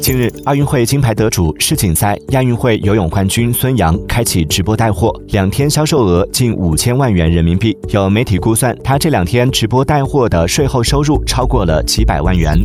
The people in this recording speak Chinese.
近日奥运会金牌得主世锦赛亚运会游泳冠军孙杨开启直播带货两天销售额近五千万元人民币。有媒体估算他这两天直播带货的税后收入超过了几百万元。